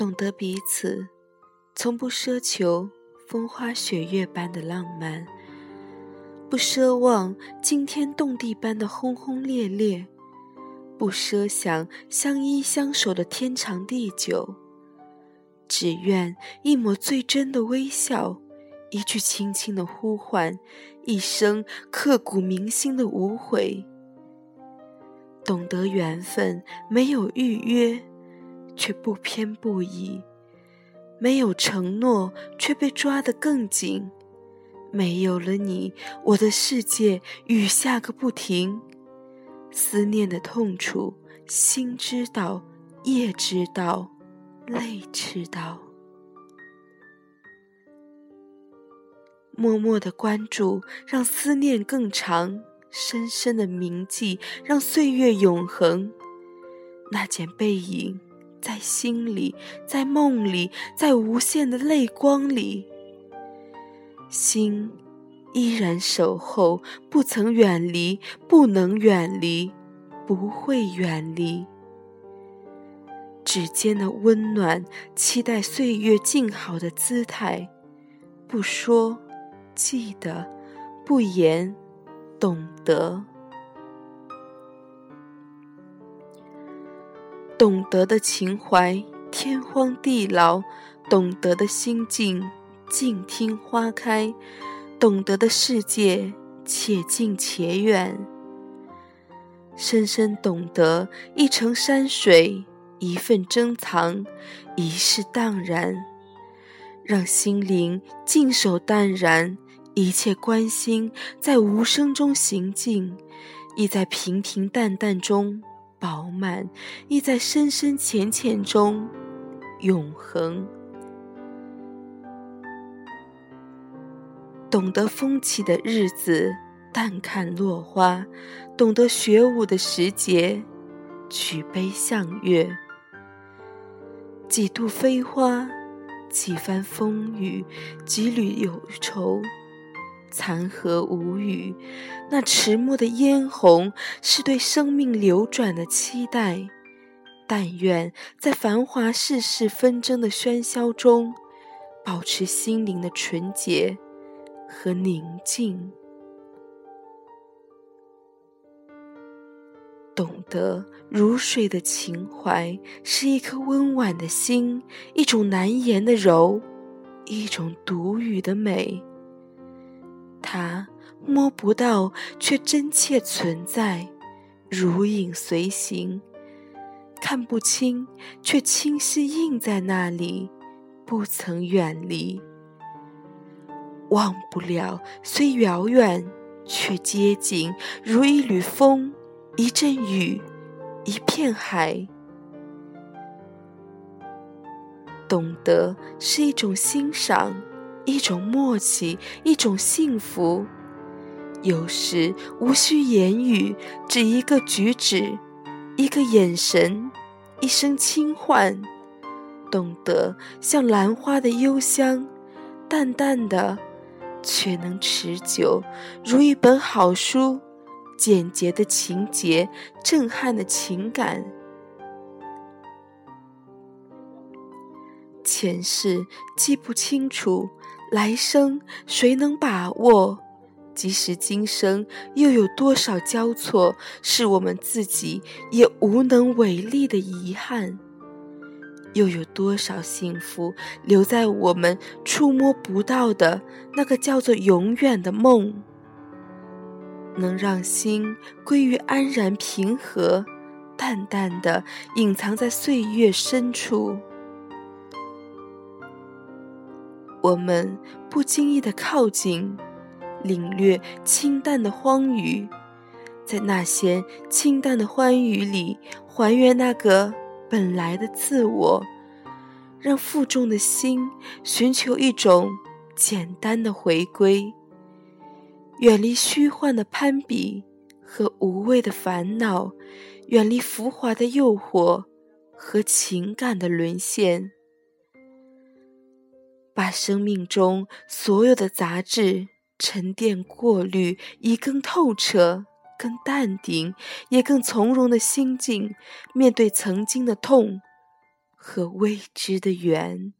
懂得彼此，从不奢求风花雪月般的浪漫，不奢望惊天动地般的轰轰烈烈，不奢想相依相守的天长地久，只愿一抹最真的微笑，一句轻轻的呼唤，一生刻骨铭心的无悔。懂得缘分没有预约。却不偏不倚，没有承诺，却被抓得更紧。没有了你，我的世界雨下个不停。思念的痛楚，心知道，夜知道，泪知道。默默的关注，让思念更长；深深的铭记，让岁月永恒。那件背影。在心里，在梦里，在无限的泪光里，心依然守候，不曾远离，不能远离，不会远离。指尖的温暖，期待岁月静好的姿态，不说，记得；不言，懂得。懂得的情怀，天荒地老；懂得的心境，静听花开；懂得的世界，且近且远。深深懂得，一程山水，一份珍藏，一世淡然。让心灵静守淡然，一切关心在无声中行进，亦在平平淡淡中。饱满，亦在深深浅浅中永恒。懂得风起的日子，淡看落花；懂得雪舞的时节，举杯向月。几度飞花，几番风雨，几缕忧愁。残荷无语，那迟暮的嫣红是对生命流转的期待。但愿在繁华世事纷争的喧嚣中，保持心灵的纯洁和宁静。懂得如水的情怀，是一颗温婉的心，一种难言的柔，一种独语的美。它摸不到，却真切存在，如影随形；看不清，却清晰印在那里，不曾远离。忘不了，虽遥远，却接近，如一缕风，一阵雨，一片海。懂得是一种欣赏。一种默契，一种幸福。有时无需言语，只一个举止，一个眼神，一声轻唤，懂得像兰花的幽香，淡淡的，却能持久，如一本好书，简洁的情节，震撼的情感。前世记不清楚。来生谁能把握？即使今生又有多少交错，是我们自己也无能为力的遗憾？又有多少幸福留在我们触摸不到的那个叫做永远的梦？能让心归于安然平和，淡淡的隐藏在岁月深处。我们不经意的靠近，领略清淡的荒芜，在那些清淡的欢愉里，还原那个本来的自我，让负重的心寻求一种简单的回归，远离虚幻的攀比和无谓的烦恼，远离浮华的诱惑和情感的沦陷。把生命中所有的杂质沉淀过滤，以更透彻、更淡定，也更从容的心境，面对曾经的痛和未知的缘。